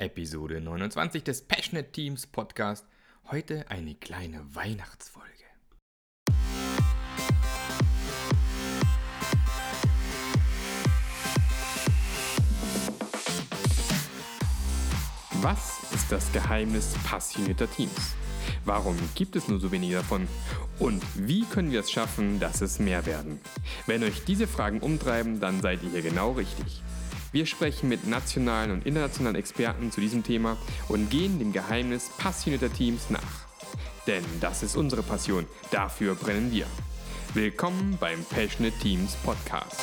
Episode 29 des Passionate Teams Podcast. Heute eine kleine Weihnachtsfolge. Was ist das Geheimnis passionierter Teams? Warum gibt es nur so wenige davon? Und wie können wir es schaffen, dass es mehr werden? Wenn euch diese Fragen umtreiben, dann seid ihr hier genau richtig. Wir sprechen mit nationalen und internationalen Experten zu diesem Thema und gehen dem Geheimnis passionierter Teams nach. Denn das ist unsere Passion, dafür brennen wir. Willkommen beim Passionate Teams Podcast.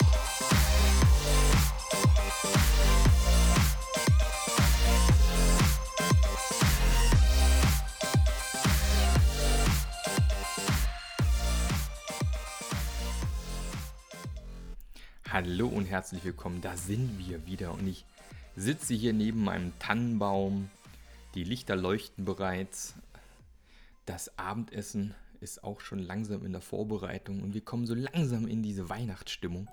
Hallo und herzlich willkommen. Da sind wir wieder und ich sitze hier neben meinem Tannenbaum. Die Lichter leuchten bereits. Das Abendessen ist auch schon langsam in der Vorbereitung und wir kommen so langsam in diese Weihnachtsstimmung.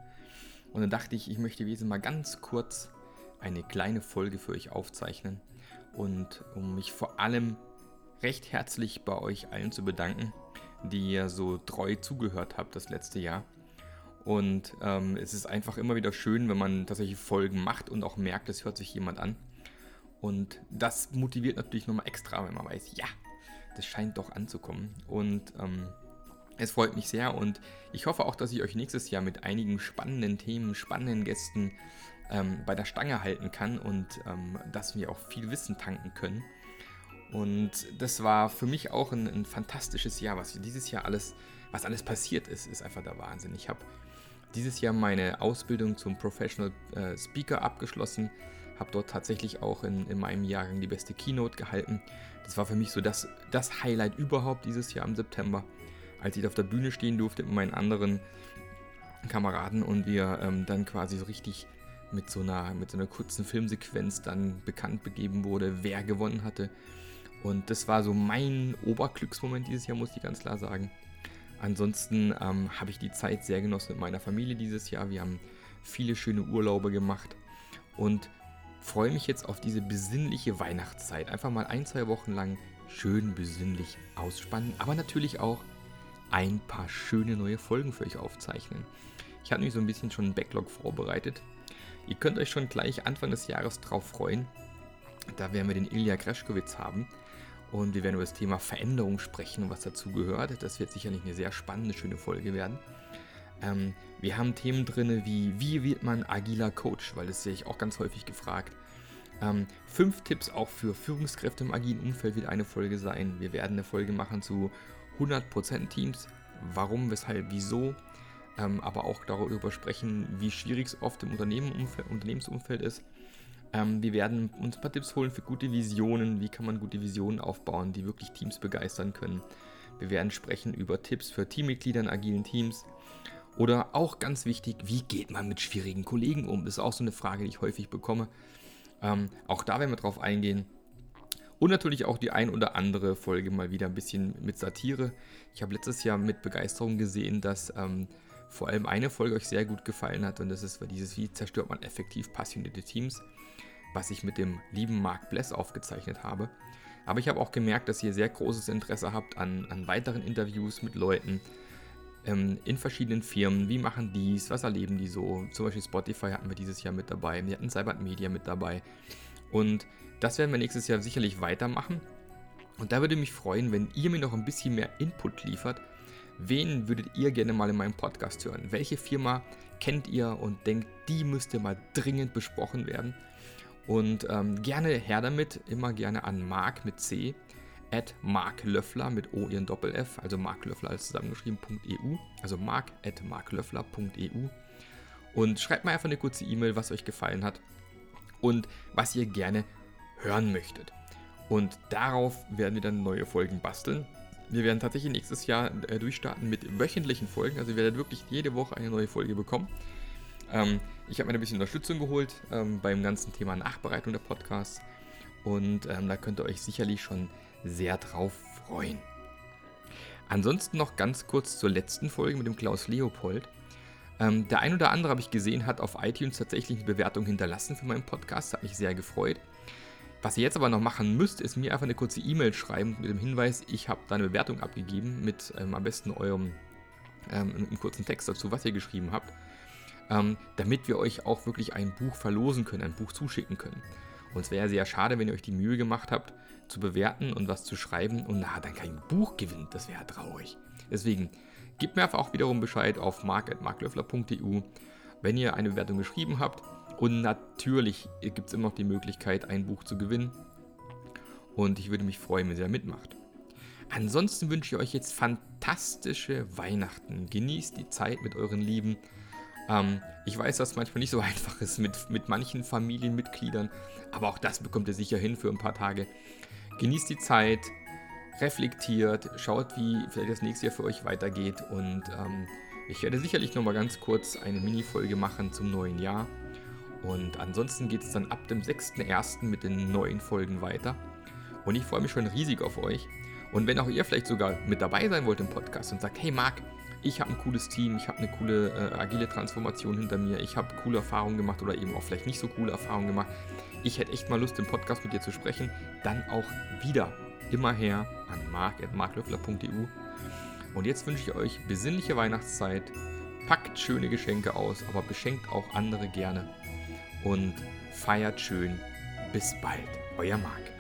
Und dann dachte ich, ich möchte wesen mal ganz kurz eine kleine Folge für euch aufzeichnen und um mich vor allem recht herzlich bei euch allen zu bedanken, die ihr so treu zugehört habt das letzte Jahr. Und ähm, es ist einfach immer wieder schön, wenn man tatsächlich Folgen macht und auch merkt, es hört sich jemand an. Und das motiviert natürlich nochmal extra, wenn man weiß, ja, das scheint doch anzukommen. Und ähm, es freut mich sehr und ich hoffe auch, dass ich euch nächstes Jahr mit einigen spannenden Themen, spannenden Gästen ähm, bei der Stange halten kann und ähm, dass wir auch viel Wissen tanken können. Und das war für mich auch ein, ein fantastisches Jahr, was dieses Jahr alles, was alles passiert ist, ist einfach der Wahnsinn. Ich habe dieses Jahr meine Ausbildung zum Professional äh, Speaker abgeschlossen. Habe dort tatsächlich auch in, in meinem Jahrgang die beste Keynote gehalten. Das war für mich so das, das Highlight überhaupt dieses Jahr im September, als ich auf der Bühne stehen durfte mit meinen anderen Kameraden und wir ähm, dann quasi so richtig mit so, einer, mit so einer kurzen Filmsequenz dann bekannt begeben wurde, wer gewonnen hatte. Und das war so mein Oberglücksmoment dieses Jahr, muss ich ganz klar sagen. Ansonsten ähm, habe ich die Zeit sehr genossen mit meiner Familie dieses Jahr. Wir haben viele schöne Urlaube gemacht und freue mich jetzt auf diese besinnliche Weihnachtszeit. Einfach mal ein, zwei Wochen lang schön besinnlich ausspannen, aber natürlich auch ein paar schöne neue Folgen für euch aufzeichnen. Ich habe mich so ein bisschen schon einen Backlog vorbereitet. Ihr könnt euch schon gleich Anfang des Jahres drauf freuen. Da werden wir den Ilya Greschkowitz haben. Und wir werden über das Thema Veränderung sprechen und was dazu gehört. Das wird sicherlich eine sehr spannende, schöne Folge werden. Ähm, wir haben Themen drin wie, wie wird man agiler Coach, weil das sehe ich auch ganz häufig gefragt. Ähm, fünf Tipps auch für Führungskräfte im agilen Umfeld wird eine Folge sein. Wir werden eine Folge machen zu 100% Teams. Warum, weshalb, wieso. Ähm, aber auch darüber sprechen, wie schwierig es oft im Unternehmensumfeld ist ähm, wir werden uns ein paar Tipps holen für gute Visionen. Wie kann man gute Visionen aufbauen, die wirklich Teams begeistern können. Wir werden sprechen über Tipps für Teammitglieder in agilen Teams. Oder auch ganz wichtig, wie geht man mit schwierigen Kollegen um? Das ist auch so eine Frage, die ich häufig bekomme. Ähm, auch da werden wir drauf eingehen. Und natürlich auch die ein oder andere Folge mal wieder ein bisschen mit Satire. Ich habe letztes Jahr mit Begeisterung gesehen, dass ähm, vor allem eine Folge euch sehr gut gefallen hat. Und das ist dieses, wie zerstört man effektiv passionierte Teams was ich mit dem lieben Mark Bless aufgezeichnet habe. Aber ich habe auch gemerkt, dass ihr sehr großes Interesse habt an, an weiteren Interviews mit Leuten ähm, in verschiedenen Firmen. Wie machen dies? Was erleben die so? Zum Beispiel Spotify hatten wir dieses Jahr mit dabei. Wir hatten Cybert Media mit dabei. Und das werden wir nächstes Jahr sicherlich weitermachen. Und da würde mich freuen, wenn ihr mir noch ein bisschen mehr Input liefert. Wen würdet ihr gerne mal in meinem Podcast hören? Welche Firma kennt ihr und denkt, die müsste mal dringend besprochen werden? Und ähm, gerne her damit, immer gerne an Mark mit C, at Mark Löffler mit O ihren Doppel F, also Mark Löffler als zusammengeschrieben.eu, also mark at marklöffler.eu. Und schreibt mal einfach eine kurze E-Mail, was euch gefallen hat und was ihr gerne hören möchtet. Und darauf werden wir dann neue Folgen basteln. Wir werden tatsächlich nächstes Jahr äh, durchstarten mit wöchentlichen Folgen. Also ihr werdet wirklich jede Woche eine neue Folge bekommen. Ähm, ich habe mir ein bisschen Unterstützung geholt ähm, beim ganzen Thema Nachbereitung der Podcasts. Und ähm, da könnt ihr euch sicherlich schon sehr drauf freuen. Ansonsten noch ganz kurz zur letzten Folge mit dem Klaus Leopold. Ähm, der ein oder andere habe ich gesehen, hat auf iTunes tatsächlich eine Bewertung hinterlassen für meinen Podcast. Hat mich sehr gefreut. Was ihr jetzt aber noch machen müsst, ist mir einfach eine kurze E-Mail schreiben mit dem Hinweis, ich habe da eine Bewertung abgegeben mit ähm, am besten eurem ähm, einem kurzen Text dazu, was ihr geschrieben habt, ähm, damit wir euch auch wirklich ein Buch verlosen können, ein Buch zuschicken können. Und es wäre sehr schade, wenn ihr euch die Mühe gemacht habt, zu bewerten und was zu schreiben und na, dann kein Buch gewinnt. Das wäre traurig. Deswegen gebt mir einfach auch wiederum Bescheid auf mark.marklöffler.eu, wenn ihr eine Bewertung geschrieben habt. Und natürlich gibt es immer noch die Möglichkeit, ein Buch zu gewinnen. Und ich würde mich freuen, wenn ihr da mitmacht. Ansonsten wünsche ich euch jetzt fantastische Weihnachten. Genießt die Zeit mit euren Lieben. Ähm, ich weiß, dass es manchmal nicht so einfach ist mit, mit manchen Familienmitgliedern, aber auch das bekommt ihr sicher hin für ein paar Tage. Genießt die Zeit, reflektiert, schaut, wie vielleicht das nächste Jahr für euch weitergeht und ähm, ich werde sicherlich nochmal ganz kurz eine Mini-Folge machen zum neuen Jahr. Und ansonsten geht es dann ab dem 6.1. mit den neuen Folgen weiter. Und ich freue mich schon riesig auf euch. Und wenn auch ihr vielleicht sogar mit dabei sein wollt im Podcast und sagt, hey Marc, ich habe ein cooles Team, ich habe eine coole äh, agile Transformation hinter mir, ich habe coole Erfahrungen gemacht oder eben auch vielleicht nicht so coole Erfahrungen gemacht, ich hätte echt mal Lust, im Podcast mit dir zu sprechen, dann auch wieder immer her an mark.marklöffler.eu. Und jetzt wünsche ich euch besinnliche Weihnachtszeit, packt schöne Geschenke aus, aber beschenkt auch andere gerne und feiert schön. Bis bald, euer Marc.